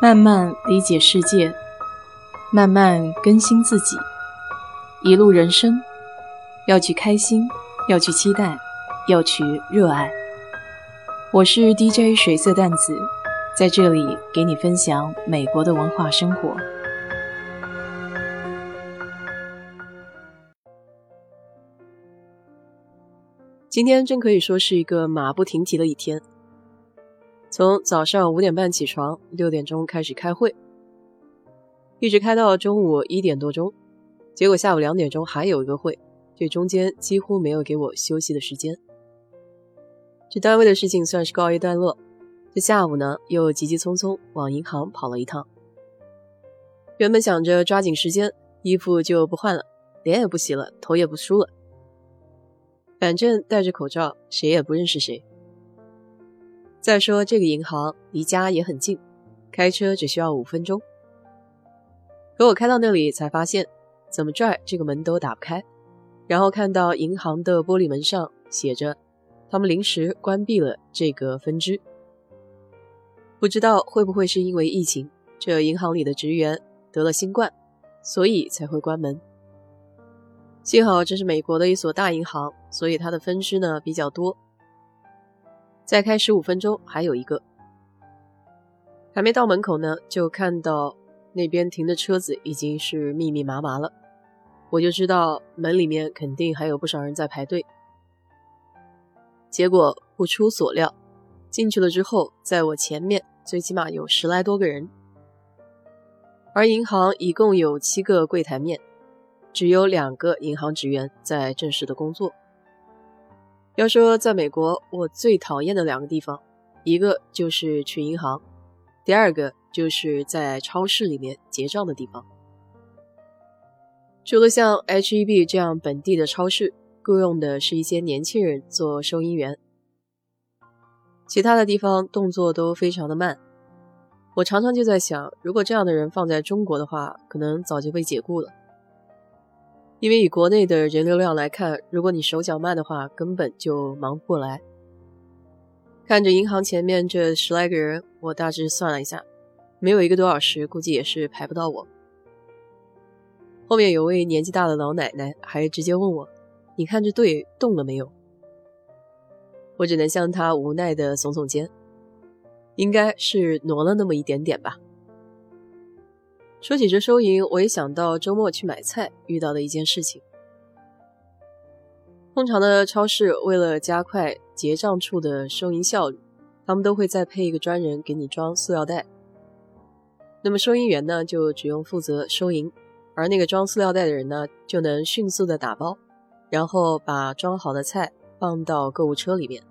慢慢理解世界，慢慢更新自己。一路人生，要去开心，要去期待，要去热爱。我是 DJ 水色淡子，在这里给你分享美国的文化生活。今天真可以说是一个马不停蹄的一天。从早上五点半起床，六点钟开始开会，一直开到中午一点多钟，结果下午两点钟还有一个会，这中间几乎没有给我休息的时间。这单位的事情算是告一段落，这下午呢又急急匆匆往银行跑了一趟。原本想着抓紧时间，衣服就不换了，脸也不洗了，头也不梳了，反正戴着口罩，谁也不认识谁。再说这个银行离家也很近，开车只需要五分钟。可我开到那里才发现，怎么拽这个门都打不开。然后看到银行的玻璃门上写着，他们临时关闭了这个分支。不知道会不会是因为疫情，这银行里的职员得了新冠，所以才会关门。幸好这是美国的一所大银行，所以它的分支呢比较多。再开十五分钟，还有一个，还没到门口呢，就看到那边停的车子已经是密密麻麻了，我就知道门里面肯定还有不少人在排队。结果不出所料，进去了之后，在我前面最起码有十来多个人，而银行一共有七个柜台面，只有两个银行职员在正式的工作。要说在美国，我最讨厌的两个地方，一个就是去银行，第二个就是在超市里面结账的地方。除了像 H-E-B 这样本地的超市，雇佣的是一些年轻人做收银员，其他的地方动作都非常的慢。我常常就在想，如果这样的人放在中国的话，可能早就被解雇了。因为以国内的人流量来看，如果你手脚慢的话，根本就忙不过来。看着银行前面这十来个人，我大致算了一下，没有一个多小时，估计也是排不到我。后面有位年纪大的老奶奶还直接问我：“你看这队动了没有？”我只能向她无奈的耸耸肩，应该是挪了那么一点点吧。说起这收银，我也想到周末去买菜遇到的一件事情。通常的超市为了加快结账处的收银效率，他们都会再配一个专人给你装塑料袋。那么收银员呢，就只用负责收银，而那个装塑料袋的人呢，就能迅速的打包，然后把装好的菜放到购物车里面，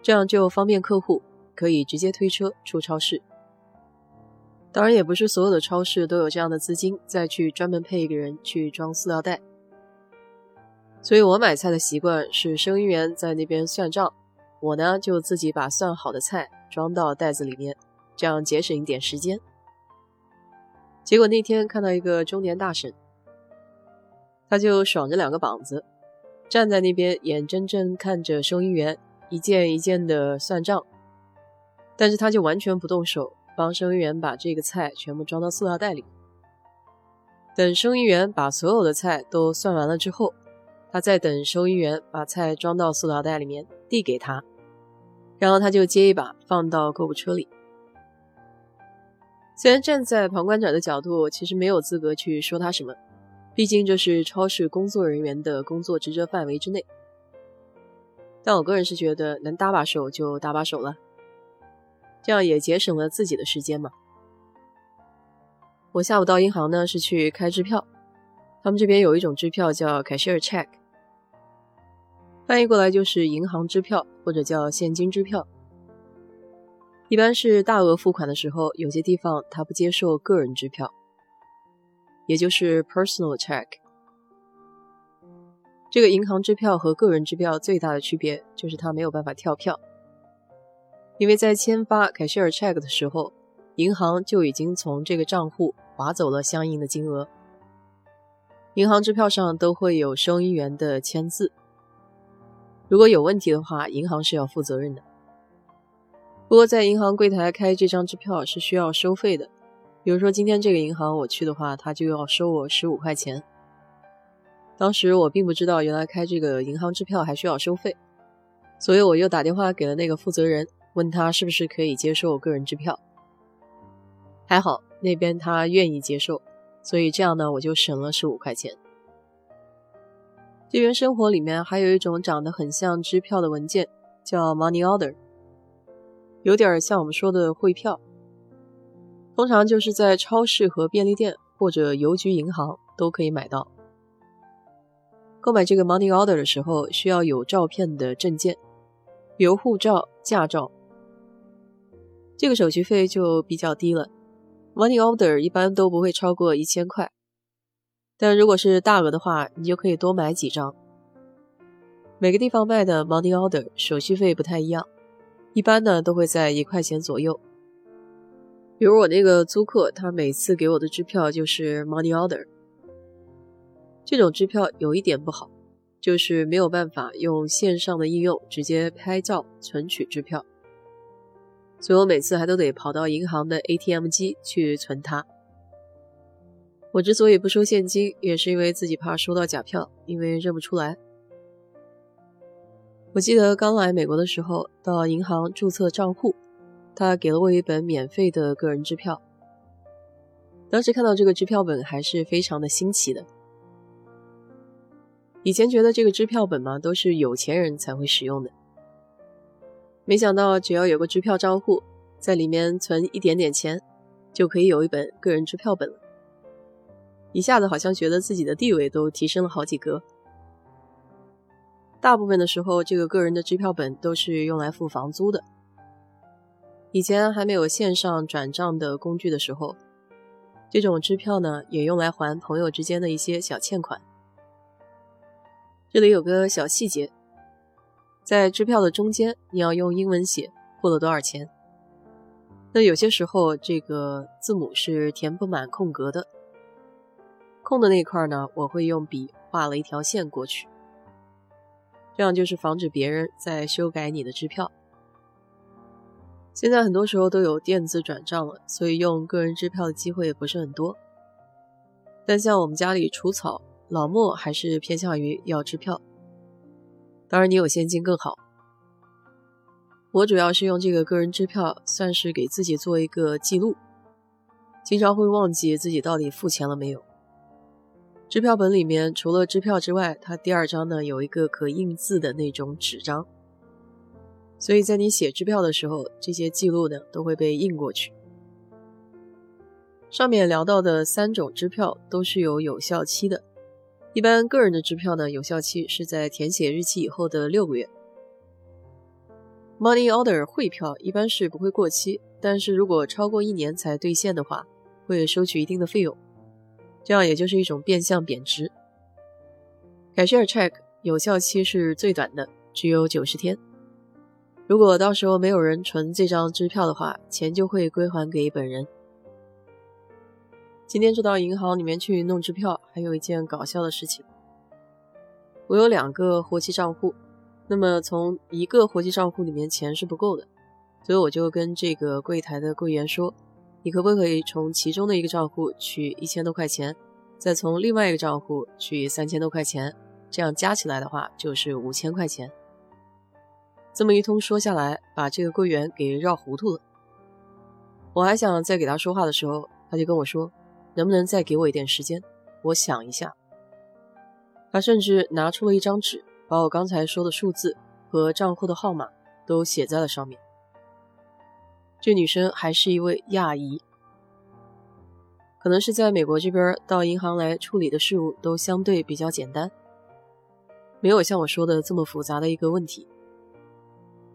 这样就方便客户可以直接推车出超市。当然，也不是所有的超市都有这样的资金再去专门配一个人去装塑料袋。所以我买菜的习惯是收银员在那边算账，我呢就自己把算好的菜装到袋子里面，这样节省一点时间。结果那天看到一个中年大婶，他就爽着两个膀子，站在那边眼睁睁看着收银员一件一件的算账，但是他就完全不动手。帮收银员把这个菜全部装到塑料袋里。等收银员把所有的菜都算完了之后，他再等收银员把菜装到塑料袋里面递给他，然后他就接一把放到购物车里。虽然站在旁观者的角度，其实没有资格去说他什么，毕竟这是超市工作人员的工作职责范围之内。但我个人是觉得能搭把手就搭把手了。这样也节省了自己的时间嘛。我下午到银行呢，是去开支票。他们这边有一种支票叫 cashier check，翻译过来就是银行支票或者叫现金支票。一般是大额付款的时候，有些地方它不接受个人支票，也就是 personal check。这个银行支票和个人支票最大的区别就是它没有办法跳票。因为在签发凯希尔 check 的时候，银行就已经从这个账户划走了相应的金额。银行支票上都会有收银员的签字，如果有问题的话，银行是要负责任的。不不过在银行柜台开这张支票是需要收费的。比如说今天这个银行我去的话，他就要收我十五块钱。当时我并不知道，原来开这个银行支票还需要收费，所以我又打电话给了那个负责人，问他是不是可以接受个人支票。还好那边他愿意接受，所以这样呢我就省了十五块钱。这边生活里面还有一种长得很像支票的文件，叫 money order，有点像我们说的汇票。通常就是在超市和便利店或者邮局、银行都可以买到。购买这个 money order 的时候，需要有照片的证件，比如护照、驾照。这个手续费就比较低了，money order 一般都不会超过一千块。但如果是大额的话，你就可以多买几张。每个地方卖的 money order 手续费不太一样，一般呢都会在一块钱左右。比如我那个租客，他每次给我的支票就是 money order。这种支票有一点不好，就是没有办法用线上的应用直接拍照存取支票，所以我每次还都得跑到银行的 ATM 机去存它。我之所以不收现金，也是因为自己怕收到假票，因为认不出来。我记得刚来美国的时候，到银行注册账户。他给了我一本免费的个人支票。当时看到这个支票本还是非常的新奇的。以前觉得这个支票本嘛都是有钱人才会使用的，没想到只要有个支票账户，在里面存一点点钱，就可以有一本个人支票本了。一下子好像觉得自己的地位都提升了好几格。大部分的时候，这个个人的支票本都是用来付房租的。以前还没有线上转账的工具的时候，这种支票呢也用来还朋友之间的一些小欠款。这里有个小细节，在支票的中间你要用英文写付了多少钱。那有些时候这个字母是填不满空格的，空的那块呢，我会用笔画了一条线过去，这样就是防止别人在修改你的支票。现在很多时候都有电子转账了，所以用个人支票的机会也不是很多。但像我们家里除草，老莫还是偏向于要支票。当然，你有现金更好。我主要是用这个个人支票，算是给自己做一个记录，经常会忘记自己到底付钱了没有。支票本里面除了支票之外，它第二张呢有一个可印字的那种纸张。所以在你写支票的时候，这些记录呢都会被印过去。上面聊到的三种支票都是有有效期的，一般个人的支票呢有效期是在填写日期以后的六个月。Money Order 汇票一般是不会过期，但是如果超过一年才兑现的话，会收取一定的费用，这样也就是一种变相贬值。Cashier Check 有效期是最短的，只有九十天。如果到时候没有人存这张支票的话，钱就会归还给本人。今天就到银行里面去弄支票，还有一件搞笑的事情。我有两个活期账户，那么从一个活期账户里面钱是不够的，所以我就跟这个柜台的柜员说：“你可不可以从其中的一个账户取一千多块钱，再从另外一个账户取三千多块钱，这样加起来的话就是五千块钱。”这么一通说下来，把这个柜员给绕糊涂了。我还想再给他说话的时候，他就跟我说：“能不能再给我一点时间？我想一下。”他甚至拿出了一张纸，把我刚才说的数字和账户的号码都写在了上面。这女生还是一位亚裔，可能是在美国这边到银行来处理的事务都相对比较简单，没有像我说的这么复杂的一个问题。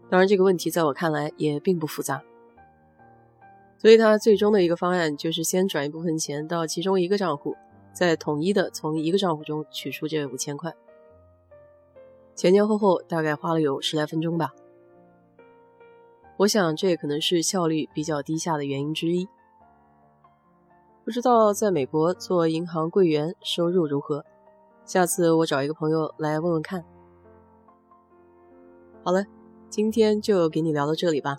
当然，这个问题在我看来也并不复杂，所以他最终的一个方案就是先转一部分钱到其中一个账户，再统一的从一个账户中取出这五千块。前前后后大概花了有十来分钟吧。我想这也可能是效率比较低下的原因之一。不知道在美国做银行柜员收入如何？下次我找一个朋友来问问看。好了。今天就给你聊到这里吧。